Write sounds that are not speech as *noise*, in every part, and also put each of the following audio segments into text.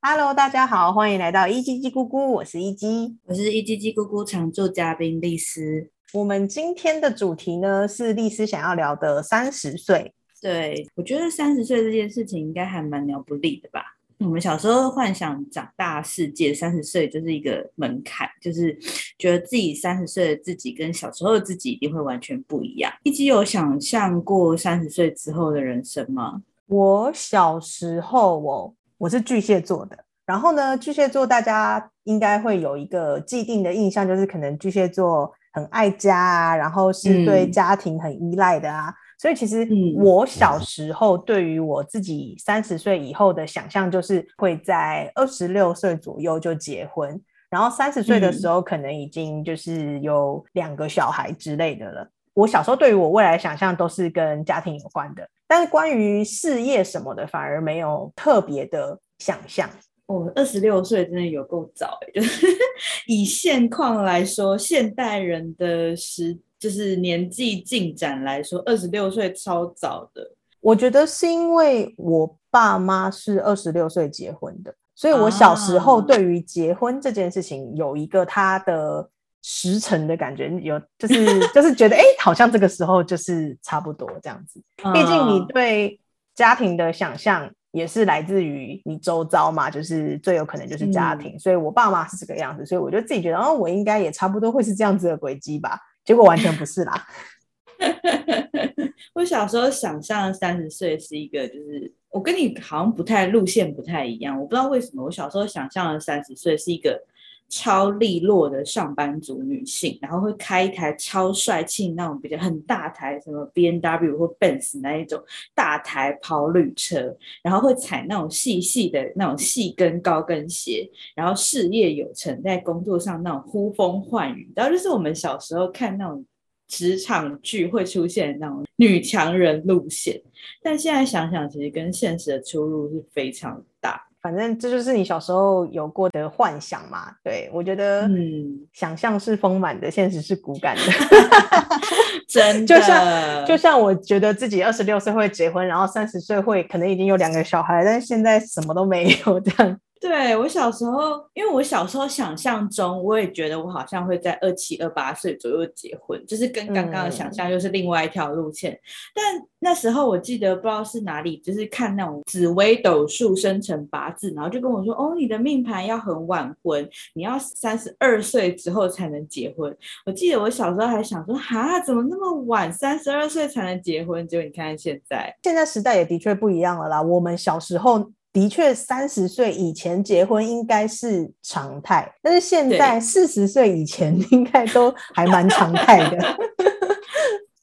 Hello，大家好，欢迎来到一鸡鸡咕咕，我是一鸡，我是一鸡鸡咕咕常驻嘉宾丽丝。我们今天的主题呢是丽丝想要聊的三十岁。对我觉得三十岁这件事情应该还蛮了不立的吧？我们小时候幻想长大世界，三十岁就是一个门槛，就是觉得自己三十岁的自己跟小时候的自己一定会完全不一样。一直有想象过三十岁之后的人生吗？我小时候哦。我是巨蟹座的，然后呢，巨蟹座大家应该会有一个既定的印象，就是可能巨蟹座很爱家啊，然后是对家庭很依赖的啊。所以其实我小时候对于我自己三十岁以后的想象，就是会在二十六岁左右就结婚，然后三十岁的时候可能已经就是有两个小孩之类的了。我小时候对于我未来想象都是跟家庭有关的。但是关于事业什么的，反而没有特别的想象。我二十六岁真的有够早哎，就是 *laughs* 以现况来说，现代人的时就是年纪进展来说，二十六岁超早的。我觉得是因为我爸妈是二十六岁结婚的，所以我小时候对于结婚这件事情有一个他的。时辰的感觉有，就是就是觉得哎，好像这个时候就是差不多这样子。毕竟你对家庭的想象也是来自于你周遭嘛，就是最有可能就是家庭。所以我爸妈是这个样子，所以我就自己觉得，哦，我应该也差不多会是这样子的轨迹吧。结果完全不是啦。*laughs* 我小时候想象三十岁是一个，就是我跟你好像不太路线不太一样。我不知道为什么，我小时候想象的三十岁是一个。超利落的上班族女性，然后会开一台超帅气那种比较很大台，什么 B N W 或 Benz 那一种大台跑旅车，然后会踩那种细细的那种细跟高跟鞋，然后事业有成，在工作上那种呼风唤雨，然后就是我们小时候看那种职场剧会出现那种女强人路线，但现在想想，其实跟现实的出入是非常大。反正这就是你小时候有过的幻想嘛？对我觉得，嗯，想象是丰满的，现实是骨感的。*laughs* 真的，就像就像我觉得自己二十六岁会结婚，然后三十岁会可能已经有两个小孩，但是现在什么都没有这样。对我小时候，因为我小时候想象中，我也觉得我好像会在二七二八岁左右结婚，就是跟刚刚的想象又是另外一条路线。但那时候我记得不知道是哪里，就是看那种紫微斗数生辰八字，然后就跟我说：“哦，你的命盘要很晚婚，你要三十二岁之后才能结婚。”我记得我小时候还想说：“哈，怎么那么晚？三十二岁才能结婚？”结果你看现在，现在时代也的确不一样了啦。我们小时候。的确，三十岁以前结婚应该是常态，但是现在四十岁以前应该都还蛮常态的。*laughs*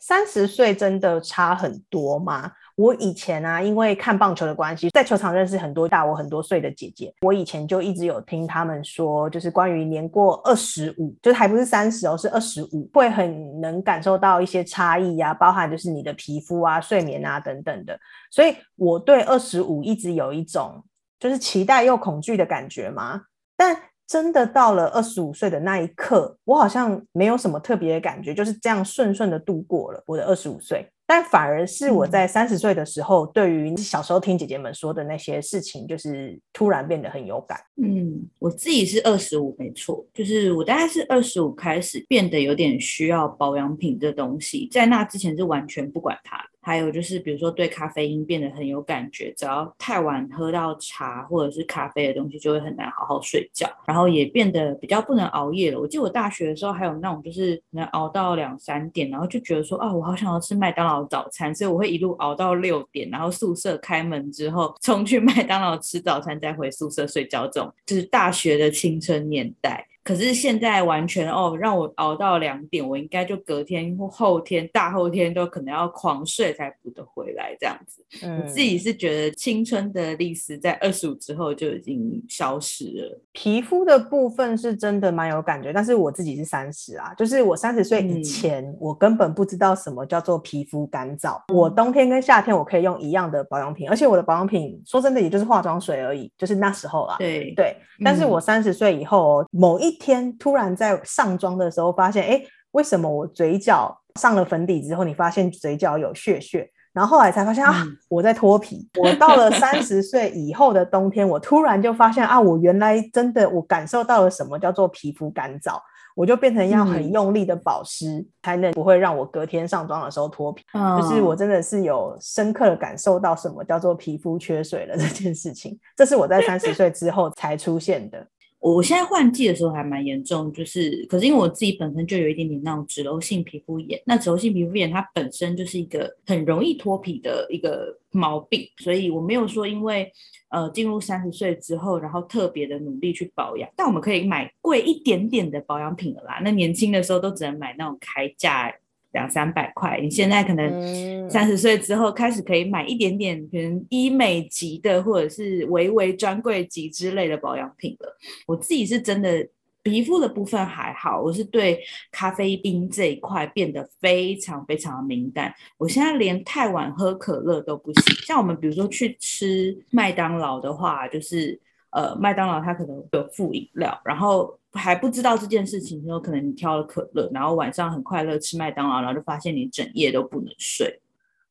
三十岁真的差很多吗？我以前啊，因为看棒球的关系，在球场认识很多大我很多岁的姐姐。我以前就一直有听他们说，就是关于年过二十五，就是还不是三十哦，是二十五，会很能感受到一些差异呀，包含就是你的皮肤啊、睡眠啊等等的。所以我对二十五一直有一种就是期待又恐惧的感觉嘛。但真的到了二十五岁的那一刻，我好像没有什么特别的感觉，就是这样顺顺的度过了我的二十五岁。但反而是我在三十岁的时候，对于小时候听姐姐们说的那些事情，就是突然变得很有感。嗯，我自己是二十五，没错，就是我大概是二十五开始变得有点需要保养品这东西，在那之前是完全不管它。还有就是，比如说对咖啡因变得很有感觉，只要太晚喝到茶或者是咖啡的东西，就会很难好好睡觉。然后也变得比较不能熬夜了。我记得我大学的时候还有那种，就是能熬到两三点，然后就觉得说啊，我好想要吃麦当劳早餐，所以我会一路熬到六点，然后宿舍开门之后冲去 *laughs* 麦当劳吃早餐，再回宿舍睡觉。这种就是大学的青春年代。可是现在完全哦，让我熬到两点，我应该就隔天或后天、大后天都可能要狂睡才补得回来这样子。嗯，自己是觉得青春的历史在二十五之后就已经消失了。皮肤的部分是真的蛮有感觉，但是我自己是三十啊，就是我三十岁以前，我根本不知道什么叫做皮肤干燥。我冬天跟夏天我可以用一样的保养品，而且我的保养品说真的也就是化妆水而已，就是那时候啦。对对，但是我三十岁以后，某一天突然在上妆的时候，发现哎，为什么我嘴角上了粉底之后，你发现嘴角有血血？然后后来才发现啊，我在脱皮。我到了 *laughs* 三十岁以后的冬天，我突然就发现啊，我原来真的我感受到了什么叫做皮肤干燥。我就变成要很用力的保湿，才能不会让我隔天上妆的时候脱皮。就是我真的是有深刻的感受到什么叫做皮肤缺水了这件事情。这是我在三十岁之后才出现的。我现在换季的时候还蛮严重，就是可是因为我自己本身就有一点点那种脂漏性皮肤炎，那脂漏性皮肤炎它本身就是一个很容易脱皮的一个毛病，所以我没有说因为呃进入三十岁之后，然后特别的努力去保养，但我们可以买贵一点点的保养品了啦。那年轻的时候都只能买那种开价。两三百块，你现在可能三十岁之后开始可以买一点点，可能医美级的或者是微微专柜级之类的保养品了。我自己是真的皮肤的部分还好，我是对咖啡因这一块变得非常非常的敏感。我现在连太晚喝可乐都不行。像我们比如说去吃麦当劳的话，就是呃麦当劳它可能有附饮料，然后。还不知道这件事情的时候，可能你挑了可乐，然后晚上很快乐吃麦当劳，然后就发现你整夜都不能睡。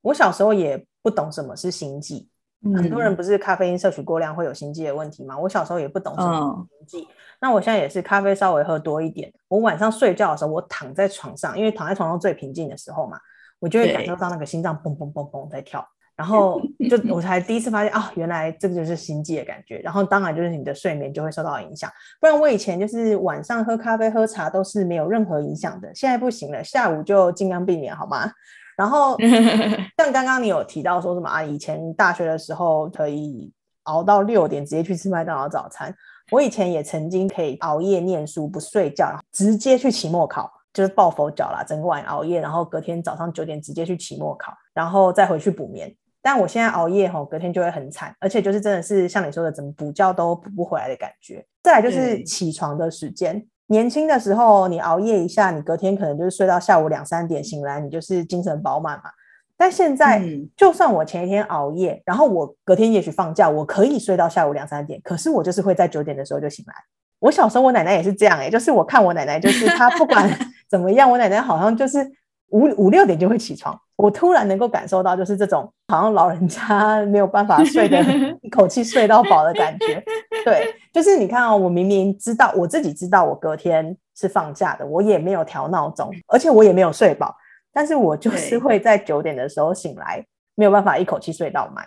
我小时候也不懂什么是心悸，很多人不是咖啡因摄取过量会有心悸的问题吗？我小时候也不懂什么心悸。那我现在也是咖啡稍微喝多一点，我晚上睡觉的时候，我躺在床上，因为躺在床上最平静的时候嘛，我就会感受到那个心脏砰砰砰砰在跳。然后 *laughs* 就我才第一次发现啊，原来这个就是心悸的感觉。然后当然就是你的睡眠就会受到影响。不然我以前就是晚上喝咖啡、喝茶都是没有任何影响的，现在不行了，下午就尽量避免，好吗？然后 *laughs* 像刚刚你有提到说什么啊？以前大学的时候可以熬到六点直接去吃麦当劳早餐。我以前也曾经可以熬夜念书不睡觉，直接去期末考，就是抱佛脚啦，整个晚熬夜，然后隔天早上九点直接去期末考，然后再回去补眠。但我现在熬夜吼，隔天就会很惨，而且就是真的是像你说的，怎么补觉都补不回来的感觉。再来就是起床的时间，年轻的时候你熬夜一下，你隔天可能就是睡到下午两三点醒来，你就是精神饱满嘛。但现在就算我前一天熬夜，然后我隔天也许放假，我可以睡到下午两三点，可是我就是会在九点的时候就醒来。我小时候我奶奶也是这样哎，就是我看我奶奶，就是她不管 *laughs* 怎么样，我奶奶好像就是五五六点就会起床。我突然能够感受到，就是这种好像老人家 *laughs* 没有办法睡的 *laughs* 一口气睡到饱的感觉。对，就是你看哦，我明明知道我自己知道我隔天是放假的，我也没有调闹钟，而且我也没有睡饱，但是我就是会在九点的时候醒来，没有办法一口气睡到满。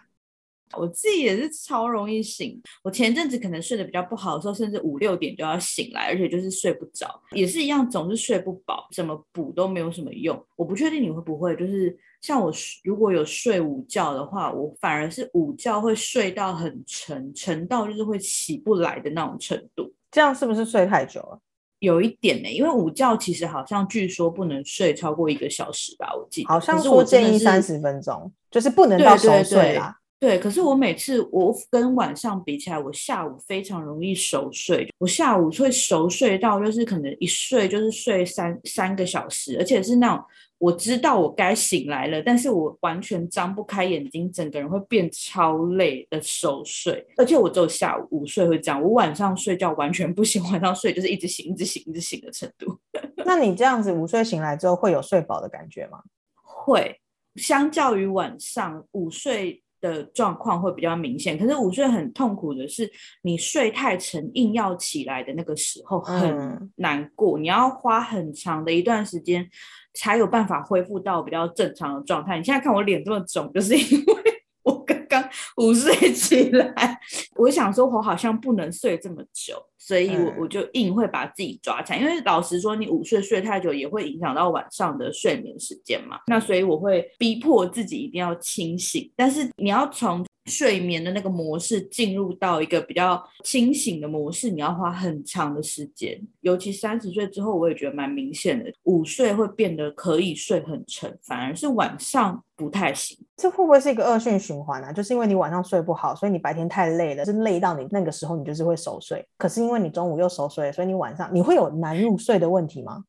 我自己也是超容易醒，我前阵子可能睡得比较不好的时候，甚至五六点就要醒来，而且就是睡不着，也是一样，总是睡不饱，怎么补都没有什么用。我不确定你会不会，就是像我如果有睡午觉的话，我反而是午觉会睡到很沉，沉到就是会起不来的那种程度。这样是不是睡太久了？有一点呢，因为午觉其实好像据说不能睡超过一个小时吧，我记得好像说建议三十分钟，就是不能到熟睡啦。对，可是我每次我跟晚上比起来，我下午非常容易熟睡。我下午会熟睡到，就是可能一睡就是睡三三个小时，而且是那种我知道我该醒来了，但是我完全张不开眼睛，整个人会变超累的熟睡。而且我只有下午午睡会这样，我晚上睡觉完全不行，晚上睡就是一直醒、一直醒、一直醒的程度。*laughs* 那你这样子午睡醒来之后会有睡饱的感觉吗？会，相较于晚上午睡。的状况会比较明显，可是午睡很痛苦的是，你睡太沉，硬要起来的那个时候很难过，你要花很长的一段时间才有办法恢复到比较正常的状态。你现在看我脸这么肿，就是因为我刚刚午睡起来，我想说我好像不能睡这么久。所以，我我就硬会把自己抓起来，因为老实说，你午睡睡太久也会影响到晚上的睡眠时间嘛。那所以我会逼迫自己一定要清醒，但是你要从。睡眠的那个模式进入到一个比较清醒的模式，你要花很长的时间。尤其三十岁之后，我也觉得蛮明显的，午睡会变得可以睡很沉，反而是晚上不太行。这会不会是一个恶性循环啊？就是因为你晚上睡不好，所以你白天太累了，是累到你那个时候你就是会熟睡。可是因为你中午又熟睡，所以你晚上你会有难入睡的问题吗？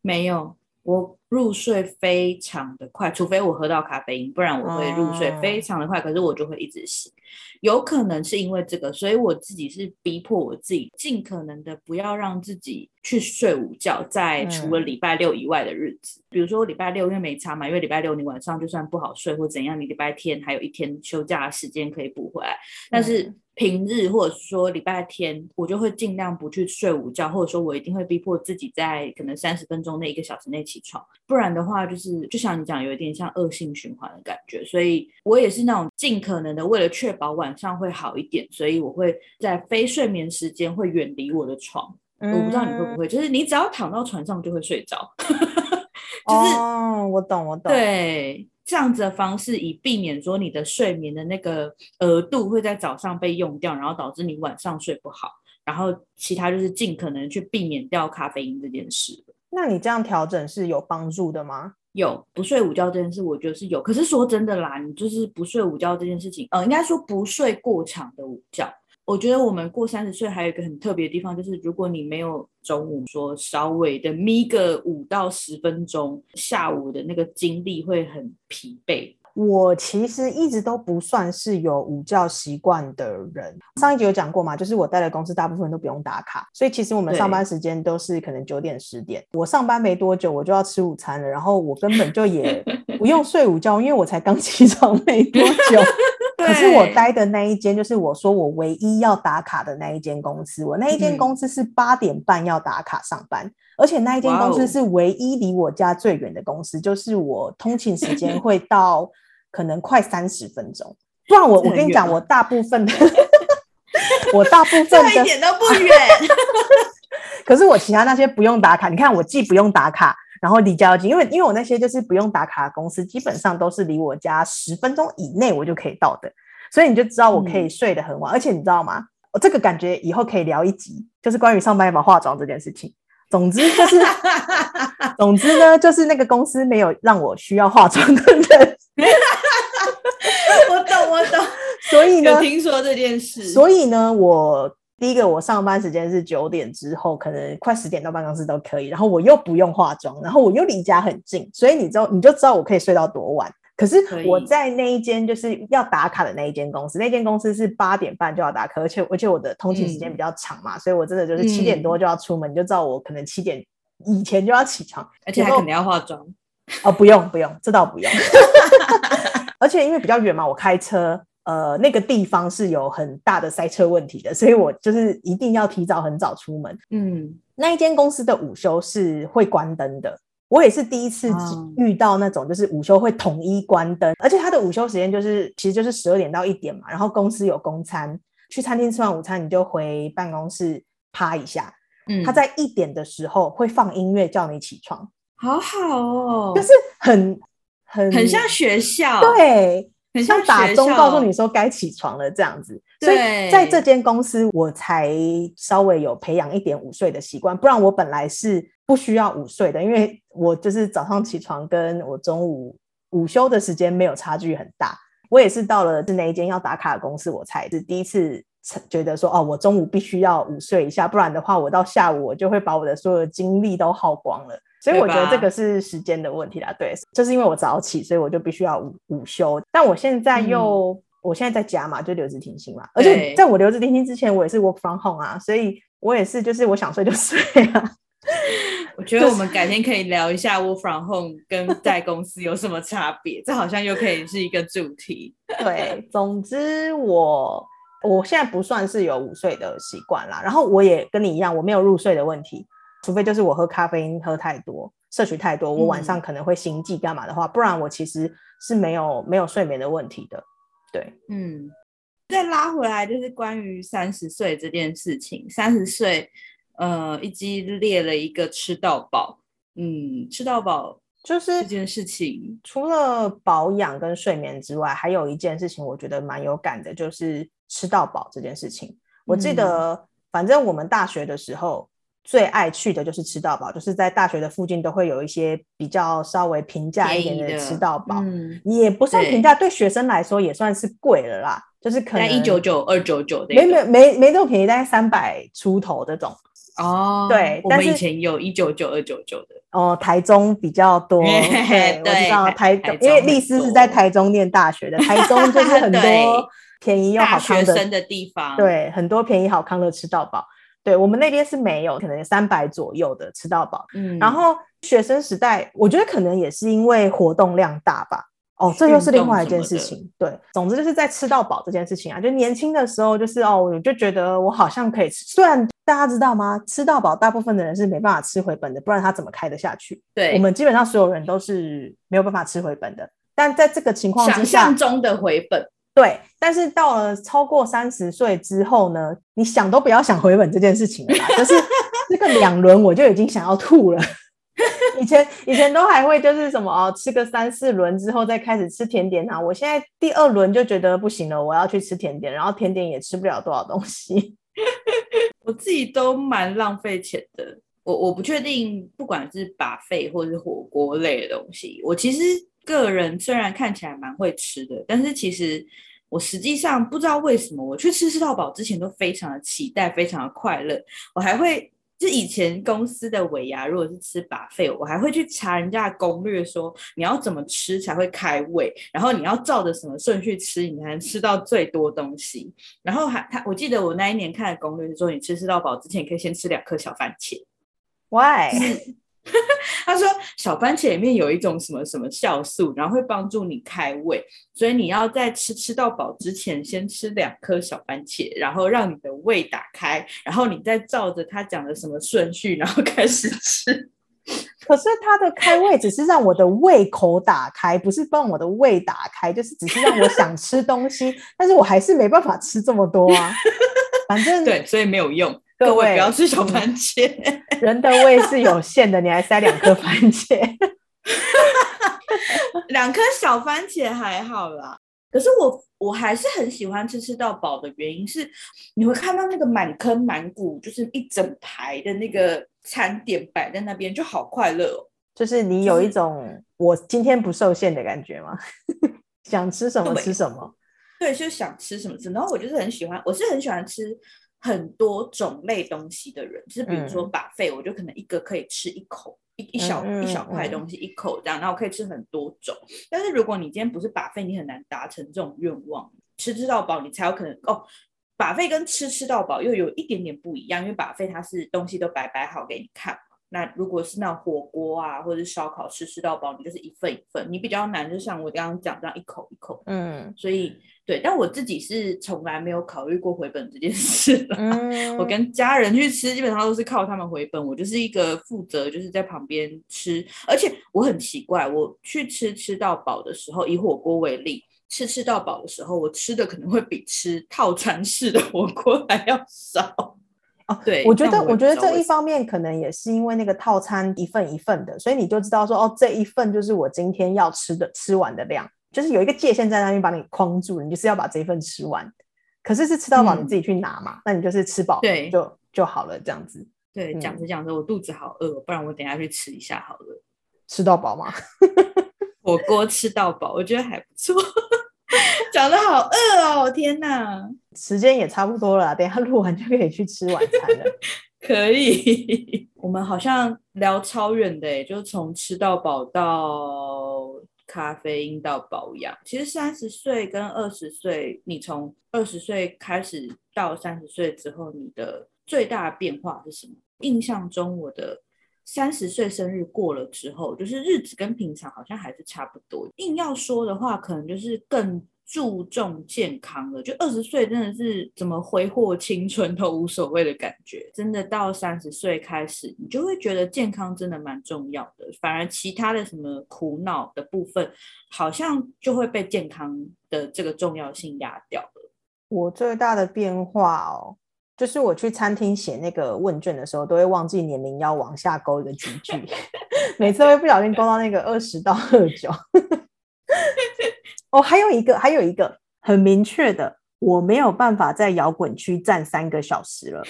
没有。我入睡非常的快，除非我喝到咖啡因，不然我会入睡非常的快。可是我就会一直醒，有可能是因为这个，所以我自己是逼迫我自己，尽可能的不要让自己去睡午觉，在除了礼拜六以外的日子，比如说礼拜六因为没差嘛，因为礼拜六你晚上就算不好睡或怎样，你礼拜天还有一天休假的时间可以补回来，但是。平日或者说礼拜天，我就会尽量不去睡午觉，或者说我一定会逼迫自己在可能三十分钟内、一个小时内起床，不然的话就是就像你讲，有一点像恶性循环的感觉。所以我也是那种尽可能的为了确保晚上会好一点，所以我会在非睡眠时间会远离我的床。我不知道你会不会，就是你只要躺到床上就会睡着。*laughs* 就是哦，我懂，我懂。对。这样子的方式，以避免说你的睡眠的那个额度会在早上被用掉，然后导致你晚上睡不好。然后其他就是尽可能去避免掉咖啡因这件事。那你这样调整是有帮助的吗？有，不睡午觉这件事，我觉得是有。可是说真的啦，你就是不睡午觉这件事情，呃，应该说不睡过长的午觉。我觉得我们过三十岁还有一个很特别的地方，就是如果你没有中午说稍微的眯个五到十分钟，下午的那个精力会很疲惫。我其实一直都不算是有午觉习惯的人。上一集有讲过嘛，就是我待的公司大部分都不用打卡，所以其实我们上班时间都是可能九点十点。我上班没多久，我就要吃午餐了，然后我根本就也 *laughs* 不用睡午觉，因为我才刚起床没多久。可是我待的那一间，就是我说我唯一要打卡的那一间公司。我那一间公司是八点半要打卡上班，而且那一间公司是唯一离我家最远的公司，就是我通勤时间会到可能快三十分钟。不然我我跟你讲，我大部分的我大部分 *laughs* 的一点都不远。*laughs* 可是我其他那些不用打卡，你看我既不用打卡。然后离家近，因为因为我那些就是不用打卡的公司，基本上都是离我家十分钟以内我就可以到的，所以你就知道我可以睡得很晚。而且你知道吗？我这个感觉以后可以聊一集，就是关于上班要不要化妆这件事情。总之就是，*laughs* 总之呢，就是那个公司没有让我需要化妆的人。*laughs* 我懂，我懂。所以呢，听说这件事。所以呢，我。第一个，我上班时间是九点之后，可能快十点到办公室都可以。然后我又不用化妆，然后我又离家很近，所以你知道，你就知道我可以睡到多晚。可是我在那一间就是要打卡的那一间公司，那间公司是八点半就要打卡，而且而且我的通勤时间比较长嘛，所以我真的就是七点多就要出门，你就知道我可能七点以前就要起床，而且还肯定要化妆。哦，不用不用，这倒不用。*laughs* 而且因为比较远嘛，我开车。呃，那个地方是有很大的塞车问题的，所以我就是一定要提早很早出门。嗯，那一间公司的午休是会关灯的，我也是第一次遇到那种就是午休会统一关灯，而且他的午休时间就是其实就是十二点到一点嘛。然后公司有公餐，去餐厅吃完午餐你就回办公室趴一下。嗯，他在一点的时候会放音乐叫你起床，好好哦，就是很很很像学校，对。像打钟告诉你说该起床了这样子，所以在这间公司我才稍微有培养一点午睡的习惯，不然我本来是不需要午睡的，因为我就是早上起床跟我中午午休的时间没有差距很大。我也是到了是那一间要打卡的公司，我才是第一次觉得说哦，我中午必须要午睡一下，不然的话我到下午我就会把我的所有的精力都耗光了。所以我觉得这个是时间的问题啦，对，就是因为我早起，所以我就必须要午午休。但我现在又，我现在在家嘛，就留职停薪嘛。而且在我留职停薪之前，我也是 work from home 啊，所以我也是，就是我想睡就睡啊。*laughs* 我觉得我们改天可以聊一下 work from home 跟 *laughs* 在公司有什么差别，这好像又可以是一个主题。*laughs* 对，总之我我现在不算是有午睡的习惯啦，然后我也跟你一样，我没有入睡的问题。除非就是我喝咖啡因喝太多，摄取太多，我晚上可能会心悸干嘛的话，不然我其实是没有没有睡眠的问题的。对，嗯，再拉回来就是关于三十岁这件事情，三十岁，呃，一基列了一个吃到饱，嗯，吃到饱就是这件事情，除了保养跟睡眠之外，还有一件事情我觉得蛮有感的，就是吃到饱这件事情。我记得，反正我们大学的时候。最爱去的就是吃到饱，就是在大学的附近都会有一些比较稍微平价一点的吃到饱，也不算平价，对学生来说也算是贵了啦。就是可能一九九、二九九，没没没没这么便宜，大概三百出头这种。哦，对我们以前有一九九二九九的，哦，台中比较多，*laughs* 对，我知道台台中，因为丽丝是在台中念大学的，台中就是 *laughs* 很多便宜又好康的，学生的地方，，对，很多便宜好康的吃到饱。对我们那边是没有，可能三百左右的吃到饱。嗯然后学生时代，我觉得可能也是因为活动量大吧。哦，这又是另外一件事情。对，总之就是在吃到饱这件事情啊，就年轻的时候，就是哦，我就觉得我好像可以吃。虽然大家知道吗？吃到饱，大部分的人是没办法吃回本的，不然他怎么开得下去？对，我们基本上所有人都是没有办法吃回本的。但在这个情况之想下象，中的回本，对，但是到了超过三十岁之后呢，你想都不要想回本这件事情了啦，就是 *laughs* 那个两轮我就已经想要吐了。*laughs* 以前以前都还会就是什么哦，吃个三四轮之后再开始吃甜点啊。我现在第二轮就觉得不行了，我要去吃甜点，然后甜点也吃不了多少东西。*laughs* 我自己都蛮浪费钱的。我我不确定，不管是把费或是火锅类的东西，我其实个人虽然看起来蛮会吃的，但是其实我实际上不知道为什么，我去吃吃到饱之前都非常的期待，非常的快乐。我还会就以前公司的尾牙，如果是吃把费，我还会去查人家的攻略，说你要怎么吃才会开胃，然后你要照着什么顺序吃，你才能吃到最多东西。然后还他，我记得我那一年看的攻略是说，你吃吃到饱之前，你可以先吃两颗小番茄。Why？*laughs* 他说小番茄里面有一种什么什么酵素，然后会帮助你开胃，所以你要在吃吃到饱之前先吃两颗小番茄，然后让你的胃打开，然后你再照着他讲的什么顺序，然后开始吃。*laughs* 可是它的开胃只是让我的胃口打开，不是帮我的胃打开，就是只是让我想吃东西，*laughs* 但是我还是没办法吃这么多啊。反正对，所以没有用，*laughs* 各位不要吃小番茄。人的胃是有限的，你还塞两颗番茄。*laughs* 两颗小番茄还好啦。可是我我还是很喜欢吃吃到饱的原因是，你会看到那个满坑满谷，就是一整排的那个餐点摆在那边，就好快乐哦。就是你有一种我今天不受限的感觉吗？*laughs* 想吃什么吃什么。对，就想吃什么吃。然后我就是很喜欢，我是很喜欢吃很多种类东西的人，就是比如说嗯把费，我就可能一个可以吃一口。一一小嗯一小块嗯东西一口这样，然后可以吃很多种。但是如果你今天不是把费，你很难达成这种愿望。吃吃到饱，你才有可能哦。把费跟吃吃到饱又有一点点不一样，因为把费它是东西都摆摆好给你看嘛。那如果是那种火锅啊，或者是烧烤吃吃到饱，你就是一份一份，你比较难，就像我刚刚讲这样一口一口。嗯所以对，但我自己是从来没有考虑过回本这件事啦。*laughs* 嗯，我跟家人去吃，基本上都是靠他们回本，我就是一个负责，就是在旁边吃。而且我很奇怪，我去吃吃到饱的时候，以火锅为例，吃吃到饱的时候，我吃的可能会比吃套餐式的火锅还要少。哦，对，我觉得，我觉得这一方面可能也是因为那个套餐一份一份的，所以你就知道说，哦，这一份就是我今天要吃的吃完的量，就是有一个界限在那边把你框住，你就是要把这一份吃完。可是是吃到饱，你嗯自己去拿嘛，那你就是吃饱对就就好了，这样子对，讲嗯着讲着我肚子好饿，不然我等下去吃一下好了。吃到饱吗。*laughs* 火锅吃到饱，我觉得还不错。*laughs* 讲的好饿哦，天哪！时间也差不多了，等一下录完就可以去吃晚餐了。*laughs* 可以，*laughs* 我们好像聊超远的诶，就是从吃到饱到咖啡因到保养。其实三十岁跟二十岁，你从二十岁开始到三十岁之后，你的最大的变化是什么？印象中，我的三十岁生日过了之后，就是日子跟平常好像还是差不多。硬要说的话，可能就是更注重健康了。就二十岁真的是怎么挥霍青春都无所谓的感觉，真的到三十岁开始，你就会觉得健康真的蛮重要的。反而其他的什么苦恼的部分，好像就会被健康的这个重要性压掉了。我最大的变化哦，就是我去餐厅写那个问卷的时候，都会忘记年龄要往下勾一个集句，*laughs* 每次会不小心勾到那个二十到二九。哦，还有一个，还有一个很明确的，我没有办法在摇滚区站三个小时了。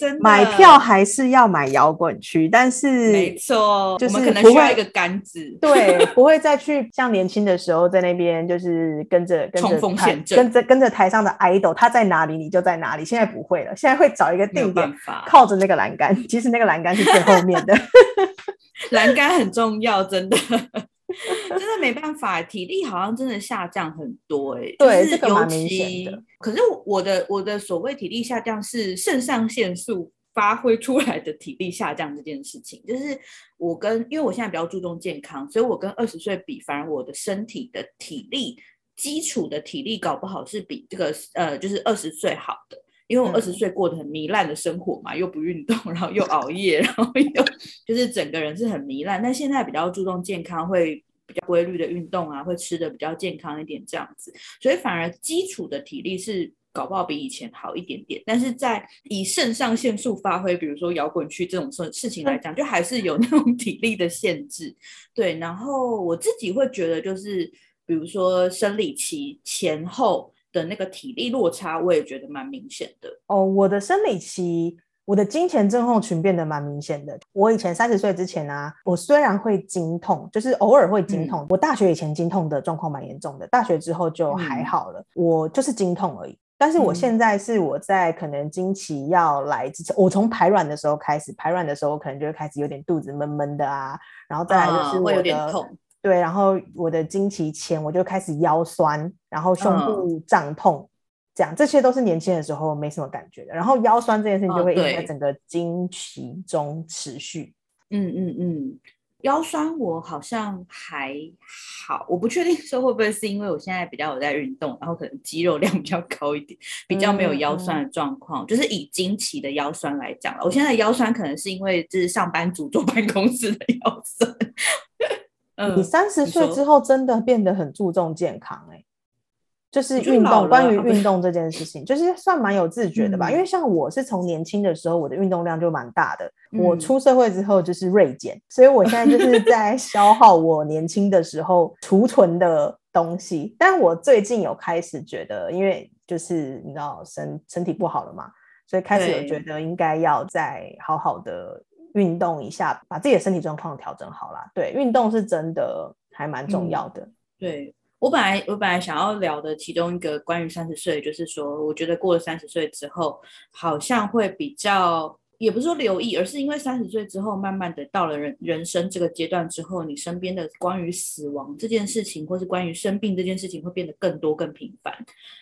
真的买票还是要买摇滚区，但是没错，就是我们可能需要一个杆子。对，不会再去像年轻的时候在那边就是跟着跟着冲跟着跟着台上的 idol，他在哪里你就在哪里。现在不会了，现在会找一个定点靠着那个栏杆，其实那个栏杆是最后面的。*laughs* 栏杆很重要，真的，真的没办法，体力好像真的下降很多、欸，就是对这个蛮尤明显其的。可是我的我的所谓体力下降是肾上腺素发挥出来的体力下降这件事情，就是我跟因为我现在比较注重健康，所以我跟二十岁比，反而我的身体的体力基础的体力搞不好是比这个呃就是二十岁好的。因为我嗯二十岁过得很糜烂的生活嘛，又不运动，然后又熬夜，然后又就是整个人是很糜烂。但现在比较注重健康，会比较规律的运动啊，会吃的比较健康一点这样子，所以反而基础的体力是搞不好比以前好一点点。但是在以肾上腺素发挥，比如说摇滚区这种事事情来讲，就还是有 *laughs* 那种体力的限制。对，然后我自己会觉得就是，比如说生理期前后。的那个体力落差，我也觉得蛮明显的。哦，我的生理期，我的金钱症候群变得蛮明显的。我以前三十岁之前啊，我虽然会经痛，就是偶尔会经痛。我大学以前经痛的状况蛮严重的，大学之后就还好了，我就是经痛而已。但是我现在是我在可能经期要来之前，我从排卵的时候开始，排卵的时候可能就会开始有点肚子闷闷的啊，然后再来就是我会有的点痛。对，然后我的经期前我就开始腰酸，然后胸部胀痛，这样这些都是年轻的时候没什么感觉的。然后腰酸这件事情就会在整个经期中持续。嗯嗯嗯，腰酸我好像还好，我不确定说会不会是因为我现在比较有在运动，然后可能肌肉量 *laughs* 比较高一点，比较没有腰酸的状况。就是以经期的腰酸来讲我现在的腰酸可能是因为就是上班族坐 *laughs* 办公室的腰酸。你三十岁之后真的变得很注重健康哎、欸，就是运动。关于运 *laughs* 动这件事情，就是算蛮有自觉的吧。嗯因为像我是从年轻的时候，我的运动量就蛮大的。我嗯出社会之后就是锐减，所以我现在就是在消耗我年轻的时候储存的东西。但我最近有开始觉得，因为就是你知道身身体不好了嘛，所以开始有觉得应该要再好好的运动一下，把自己的身体状况调整好啦。对，运动是真的还蛮重嗯要的。对我本来我本来想要聊的其中一个关于三十岁，就是说，我觉得过了三十岁之后，好像会比较，也不是说留意，而是因为三十岁之后，慢慢的到了人人生这个阶段之后，你身边的关于死亡这件事情，或是关于生病这件事情，会变得更多更频繁，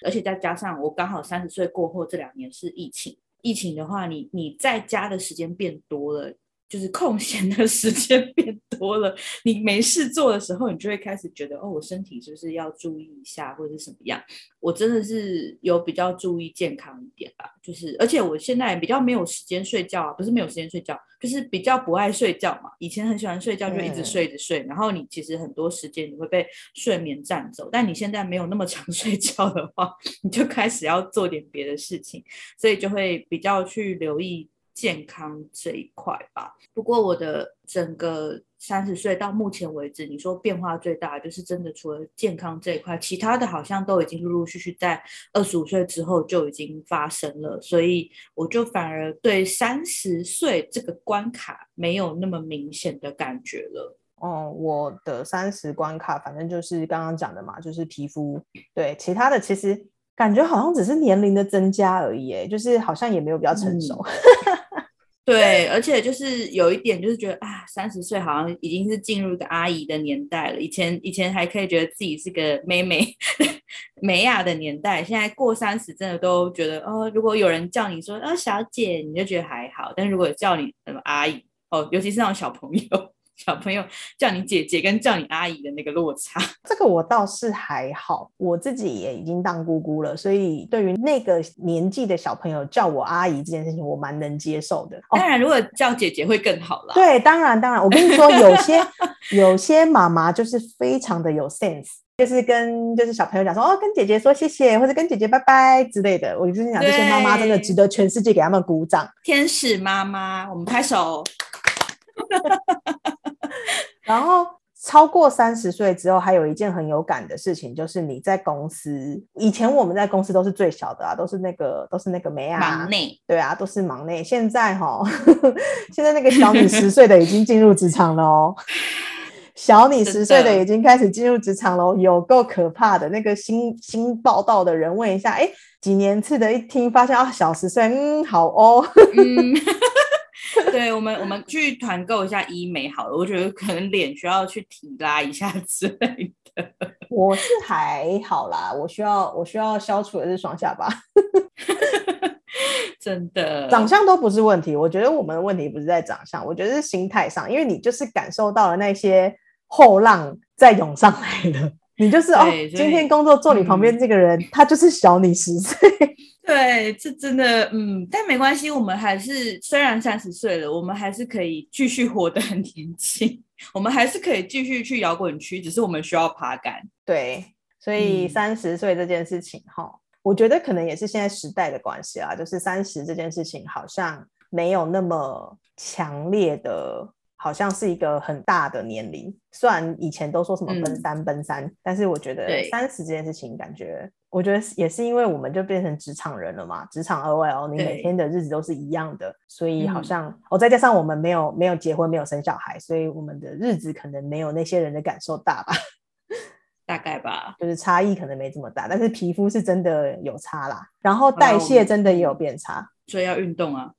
而且再加上我刚好三十岁过后这两年是疫情，疫情的话，你你在家的时间变多了。就是空闲的时间变多了，你没事做的时候，你就会开始觉得，哦，我身体是不是要注意一下，或者是什么样？我真的是有比较注意健康一点吧，就是而且我现在比较没有时间睡觉啊，不是没有时间睡觉，就是比较不爱睡觉嘛。以前很喜欢睡觉，就一直嗯睡着睡，然后你其实很多时间你会被睡眠占走，但你现在没有那么常 *laughs* 睡觉的话，你就开始要做点别的事情，所以就会比较去留意。健康这一块吧，不过我的整个三十岁到目前为止，你说变化最大就是真的除了健康这一块，其他的好像都已经陆陆续续在二十五岁之后就已经发生了，所以我就反而对三十岁这个关卡没有那么明显的感觉了。哦、我的三十关卡，反正就是刚刚讲的嘛，就是皮肤。对，其他的其实感觉好像只是年龄的增加而已，哎，就是好像也没有比较成熟。*laughs* *laughs* 对，而且就是有一点，就是觉得啊，三十岁好像已经是进入一个阿姨的年代了。以前以前还可以觉得自己是个妹妹、*laughs* 美雅的年代，现在过三十，真的都觉得哦，如果有人叫你说哦小姐，你就觉得还好；但如果叫你什么阿姨哦，尤其是那种小朋友，小朋友叫你姐姐跟叫你阿姨的那个落差，*laughs* 这个我倒是还好，我自己也已经当姑姑了，所以对于那个年纪的小朋友叫我阿姨这件事情，我蛮能接受的。哦当，然如果叫姐姐会更好啦。对，当然当然，我跟你说，有些有些妈妈就是非常的有 sense。就是跟就是小朋友讲说哦，跟姐姐说谢谢，或者跟姐姐拜拜之类的。我就跟你讲，这些妈妈真的值得全世界给他们鼓掌。天使妈妈，我们拍手。*laughs* 然后超过三十岁之后，还有一件很有感的事情，就是你在公司，以前我们在公司都是最小的啊，都是那个都是那个梅啊，忙内，对啊，都是忙内。现在哈，*laughs* 现在那个小你十岁的已经进入职场了哦，小你十岁的已经开始进入职场了，有够可怕的。那个新新报道的人问一下，哎，几年次的，一听发现啊，小十岁，嗯，好哦，嗯。*laughs* 对我们，我们去团购一下医美好了。我觉得可能脸需要去提拉一下之类的。*laughs* 我是还好啦，我需要我需要消除的是双下巴。*laughs* 真的，长相都不是问题。我觉得我们的问题不是在长相，我觉得是心态上。因为你就是感受到了那些后浪在涌上来了，你就是哦，今天工作坐你旁边这个人，他就是小你十岁。对，这真的，嗯，但没关系，我们还是虽然三十岁了，我们还是可以继续活得很年轻，*laughs* 我们还是可以继续去摇滚区，只是我们需要爬杆。对，所以三十岁这件事情，哈，我觉得可能也是现在时代的关系啦，就是三十这件事情好像没有那么强烈的。好像是一个很大的年龄，虽然以前都说什么奔三奔三，但是我觉得三十这件事情，感觉我觉得也是因为我们就变成职场人了嘛，职场 OL，你每天的日子都是一样的，所以好像哦，再加上我们没有没有结婚，没有生小孩，所以我们的日子可能没有那些人的感受大吧，大概吧，就是差异可能没这么大，但是皮肤是真的有差啦，然后代谢真的也有变差。所以要运动啊！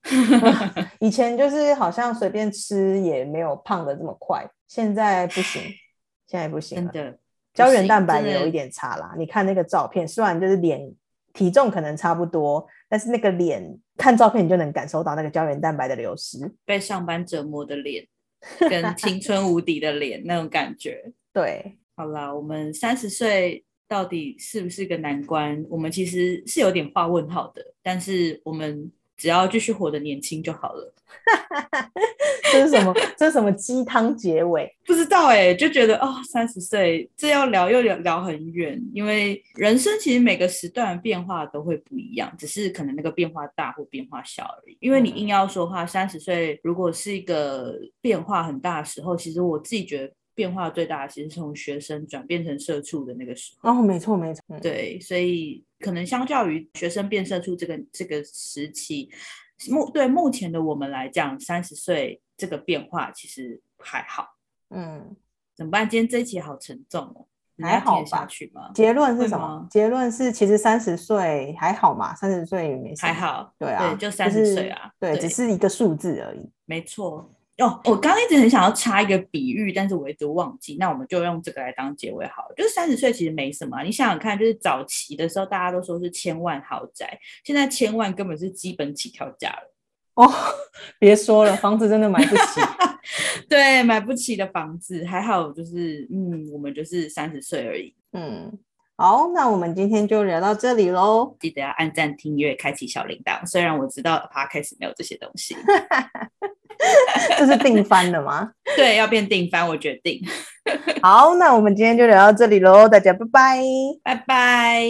*laughs* 以前就是好像随便吃也没有胖的这么快，现在不行，现在不行真的，胶原蛋白也有一点差啦。你看那个照片，虽然就是脸体重可能差不多，但是那个脸看照片你就能感受到那个胶原蛋白的流失。被上班折磨的脸，*laughs* 跟青春无敌的脸那种感觉。对，好啦，我们三十岁。到底是不是个难关？我们其实是有点画问号的，但是我们只要继续活得年轻就好了。*laughs* 这是什么？这是什么鸡汤结尾？*laughs* 不知道哎，就觉得哦，三十岁这要聊又聊聊很远，因为人生其实每个时段变化都会不一样，只是可能那个变化大或变化小而已。因为你硬要说话，三十岁如果是一个变化很大的时候，其实我自己觉得。变化最大的其实从学生转变成社畜的那个时候哦，没错没错，对，所以可能相较于学生变社畜这个这个时期，目对目前的我们来讲，三十岁这个变化其实还好。嗯，怎么办？今天这一期好沉重哦，还好下去吗？结论是什么？结论是其实三十岁还好嘛，三十岁没还好，对啊，就三十岁啊，对，只是一个数字而已，没错。哦，我刚刚一直很想要插一个比喻，但是我一直忘记。那我们就用这个来当结尾好了。就是三十岁其实没什么，你想想看，就是早期的时候大家都说是千万豪宅，现在千万根本是基本起跳价了。哦，别说了，房子真的买不起。*laughs* 对，买不起的房子，还好就是嗯，我们就是三十岁而已。嗯，好，那我们今天就聊到这里喽。记得要按赞、订阅、开启小铃铛。虽然我知道 Podcast 没有这些东西。*laughs* 这是定番的吗？*laughs* 对，要变定番，我决定。好，那我们今天就聊到这里喽，大家拜拜，拜拜。